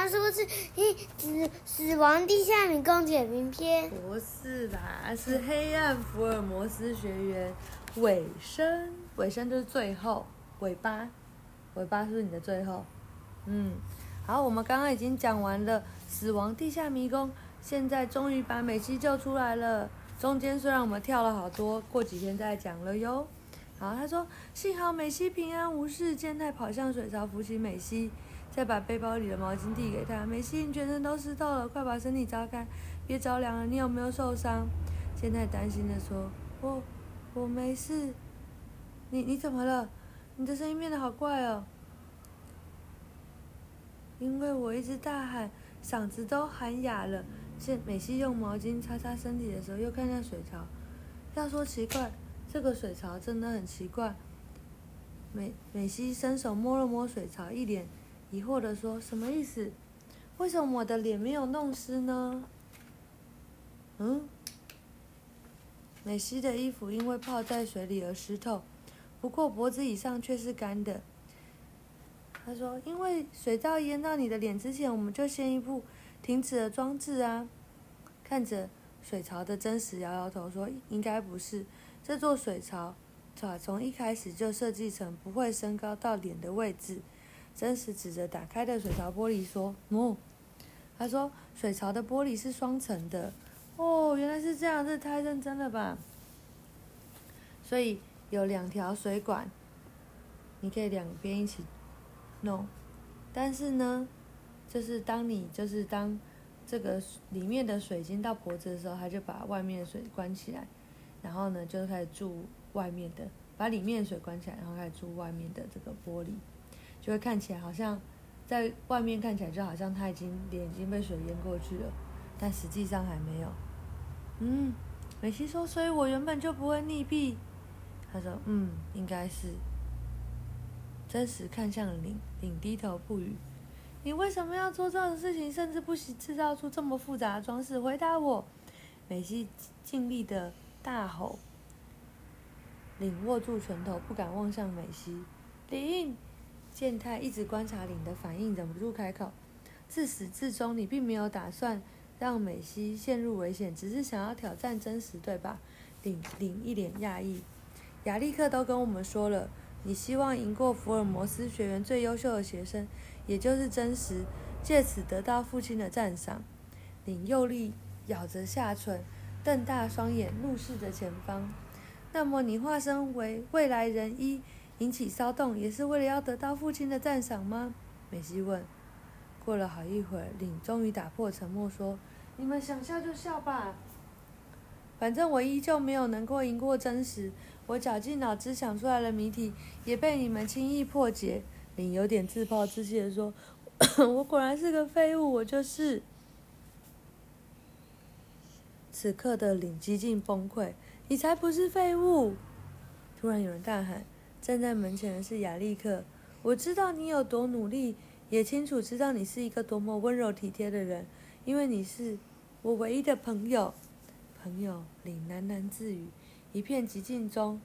刚说是《死死亡地下迷宫解谜篇》。不是啦，是《黑暗福尔摩斯学园》尾声，尾声就是最后尾巴，尾巴是你的最后。嗯，好，我们刚刚已经讲完了《死亡地下迷宫》，现在终于把美西救出来了。中间虽然我们跳了好多，过几天再讲了哟。好，他说幸好美西平安无事。健太跑向水槽扶起美西，再把背包里的毛巾递给他。美西，你全身都湿透了，快把身体擦开，别着凉了。你有没有受伤？健太担心的说：“我我没事。你你怎么了？你的声音变得好怪哦。因为我一直大喊，嗓子都喊哑了。”现美西用毛巾擦擦身体的时候，又看向水槽。要说奇怪，这个水槽真的很奇怪。美美西伸手摸了摸水槽，一脸疑惑的说：“什么意思？为什么我的脸没有弄湿呢？”嗯，美西的衣服因为泡在水里而湿透，不过脖子以上却是干的。他说：“因为水皂淹到你的脸之前，我们就先一步。”停止了装置啊！看着水槽的真实，摇摇头说：“应该不是。这座水槽，从一开始就设计成不会升高到脸的位置。”真实指着打开的水槽玻璃说：“哦。”他说：“水槽的玻璃是双层的。”哦，原来是这样，这太认真了吧！所以有两条水管，你可以两边一起弄，但是呢？就是当你就是当这个里面的水晶到脖子的时候，他就把外面的水关起来，然后呢就开始注外面的，把里面的水关起来，然后开始注外面的这个玻璃，就会看起来好像在外面看起来就好像他已经脸已经被水淹过去了，但实际上还没有。嗯，美西说，所以我原本就不会溺毙。他说，嗯，应该是。真实看向领领低头不语。你为什么要做这种事情？甚至不惜制造出这么复杂的装饰？回答我！美西尽力的大吼。领握住拳头，不敢望向美西。领，健太一直观察领的反应，忍不住开口：自始至终，你并没有打算让美西陷入危险，只是想要挑战真实，对吧？领领一脸讶异。亚历克都跟我们说了，你希望赢过福尔摩斯学院最优秀的学生。也就是真实，借此得到父亲的赞赏。领用力咬着下唇，瞪大双眼，怒视着前方。那么，你化身为未来人一，引起骚动，也是为了要得到父亲的赞赏吗？美西问。过了好一会儿，领终于打破沉默，说：“你们想笑就笑吧，反正我依旧没有能够赢过真实。我绞尽脑汁想出来的谜题，也被你们轻易破解。”领有点自暴自弃的说：“我果然是个废物，我就是。”此刻的领几近崩溃：“你才不是废物！”突然有人大喊：“站在门前的是亚历克！我知道你有多努力，也清楚知道你是一个多么温柔体贴的人，因为你是我唯一的朋友。”朋友，领喃喃自语。一片寂静中，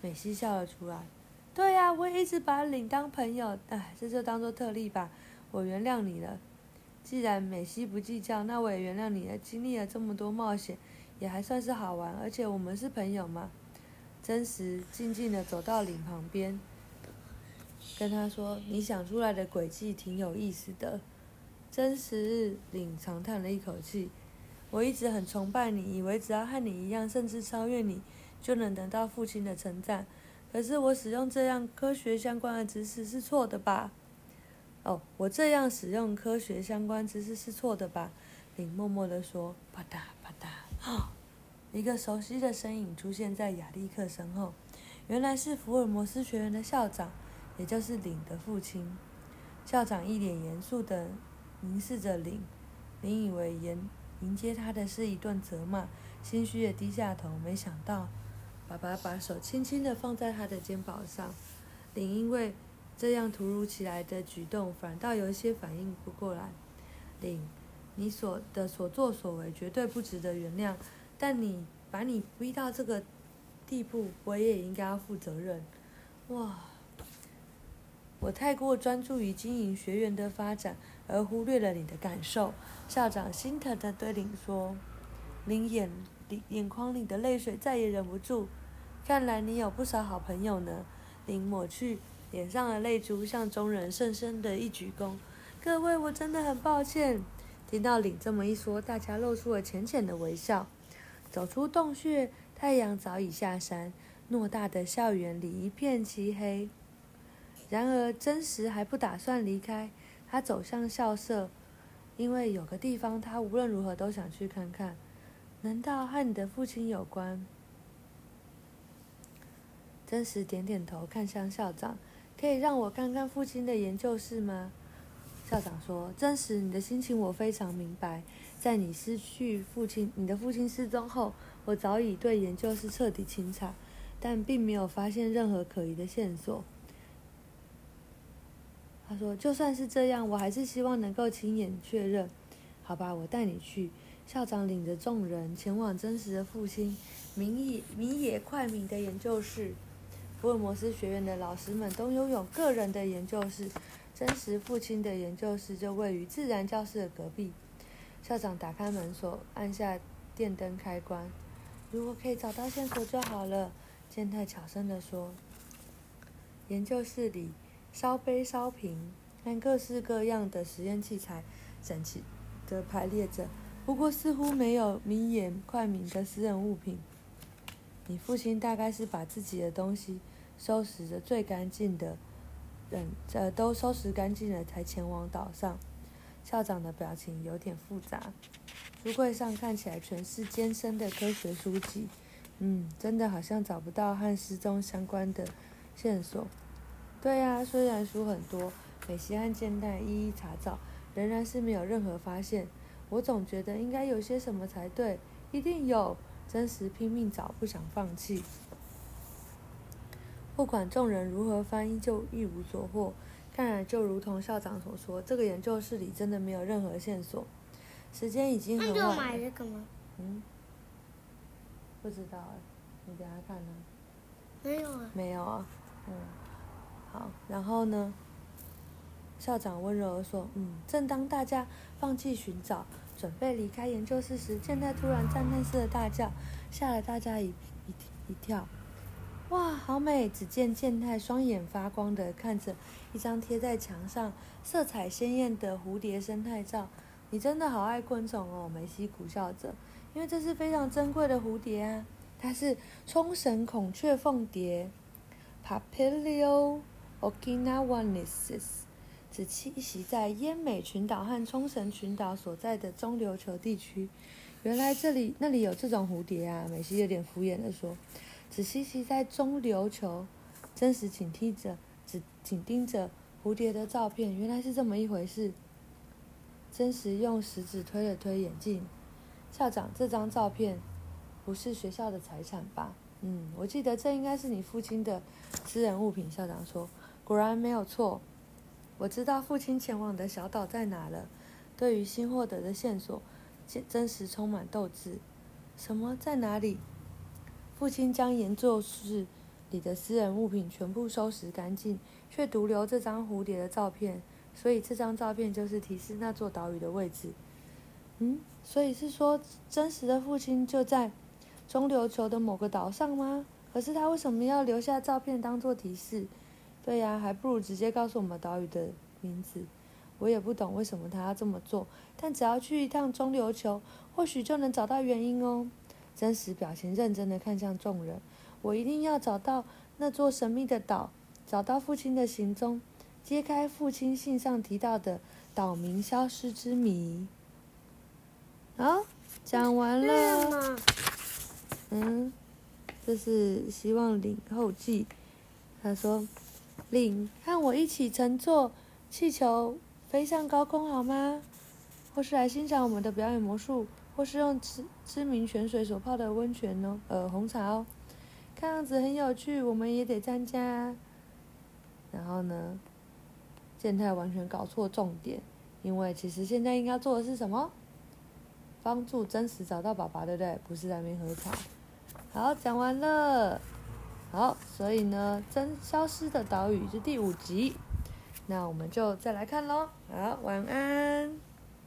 美西笑了出来。对呀，我一直把领当朋友，哎，这就当做特例吧。我原谅你了。既然美西不计较，那我也原谅你了。经历了这么多冒险，也还算是好玩。而且我们是朋友嘛。真实静静的走到领旁边，跟他说：“你想出来的诡计挺有意思的。”真实领长叹了一口气。我一直很崇拜你，以为只要和你一样，甚至超越你，就能得到父亲的称赞。可是我使用这样科学相关的知识是错的吧？哦，我这样使用科学相关知识是错的吧？林默默地说：“啪嗒啪嗒。”一个熟悉的身影出现在亚历克身后，原来是福尔摩斯学院的校长，也就是领的父亲。校长一脸严肃地凝视着领，领以为迎迎接他的是一顿责骂，心虚地低下头，没想到。爸爸把手轻轻地放在他的肩膀上，领因为这样突如其来的举动，反倒有一些反应不过来。领，你所的所作所为绝对不值得原谅，但你把你逼到这个地步，我也应该要负责任。哇！我太过专注于经营学园的发展，而忽略了你的感受。”校长心疼的对林说。林眼里眼眶里的泪水再也忍不住。看来你有不少好朋友呢。林抹去脸上的泪珠，向众人深深的一鞠躬：“各位，我真的很抱歉。”听到林这么一说，大家露出了浅浅的微笑。走出洞穴，太阳早已下山，偌大的校园里一片漆黑。然而，真实还不打算离开。他走向校舍，因为有个地方他无论如何都想去看看。难道和你的父亲有关？真实点点头，看向校长：“可以让我看看父亲的研究室吗？”校长说：“真实，你的心情我非常明白。在你失去父亲、你的父亲失踪后，我早已对研究室彻底清查，但并没有发现任何可疑的线索。”他说：“就算是这样，我还是希望能够亲眼确认。好吧，我带你去。”校长领着众人前往真实的父亲明野米野快明的研究室。福尔摩斯学院的老师们都拥有个人的研究室，真实父亲的研究室就位于自然教室的隔壁。校长打开门锁，按下电灯开关。如果可以找到线索就好了，健太悄声地说。研究室里烧杯、烧瓶和各式各样的实验器材整齐地排列着。不过似乎没有明眼快明的私人物品。你父亲大概是把自己的东西收拾的最干净的，等呃都收拾干净了才前往岛上。校长的表情有点复杂。书柜上看起来全是艰深的科学书籍。嗯，真的好像找不到和失踪相关的线索。对呀，虽然书很多，美西和健代一一查找，仍然是没有任何发现。我总觉得应该有些什么才对，一定有。真实拼命找，不想放弃。不管众人如何翻，依旧一无所获。看来就如同校长所说，这个研究室里真的没有任何线索。时间已经很晚。那买这个吗？嗯，不知道哎，你等下看呢。没有啊。没有啊，嗯，好，然后呢？校长温柔地说：“嗯，正当大家放弃寻找，准备离开研究室时，现在突然赞叹似的大叫，吓了大家一一一跳。哇，好美！只见健太双眼发光的看着一张贴在墙上、色彩鲜艳的蝴蝶生态照。你真的好爱昆虫哦！”梅西苦笑着，因为这是非常珍贵的蝴蝶啊，它是冲绳孔雀凤蝶 （Papilio Okinawanensis），。只栖息在奄美群岛和冲绳群岛所在的中琉球地区。原来这里那里有这种蝴蝶啊！美西有点敷衍的说：“只栖息在中琉球。”真实紧盯着，只紧盯着蝴蝶的照片。原来是这么一回事。真实用食指推了推眼镜。校长，这张照片不是学校的财产吧？嗯，我记得这应该是你父亲的私人物品。校长说：“果然没有错。”我知道父亲前往的小岛在哪了。对于新获得的线索，真实充满斗志。什么在哪里？父亲将研究室里的私人物品全部收拾干净，却独留这张蝴蝶的照片。所以这张照片就是提示那座岛屿的位置。嗯，所以是说真实的父亲就在中琉球的某个岛上吗？可是他为什么要留下照片当做提示？对呀，还不如直接告诉我们岛屿的名字。我也不懂为什么他要这么做，但只要去一趟中琉球，或许就能找到原因哦。真实表情认真的看向众人，我一定要找到那座神秘的岛，找到父亲的行踪，揭开父亲信上提到的岛民消失之谜。好，讲完了。嗯，这是希望领后记。他说。领和我一起乘坐气球飞上高空好吗？或是来欣赏我们的表演魔术，或是用知知名泉水所泡的温泉哦，呃，红茶哦，看样子很有趣，我们也得参加。然后呢，健太完全搞错重点，因为其实现在应该做的是什么？帮助真实找到爸爸，对不对？不是在那边喝茶。好，讲完了。好，所以呢，真消失的岛屿是第五集。那我们就再来看喽。好，晚安。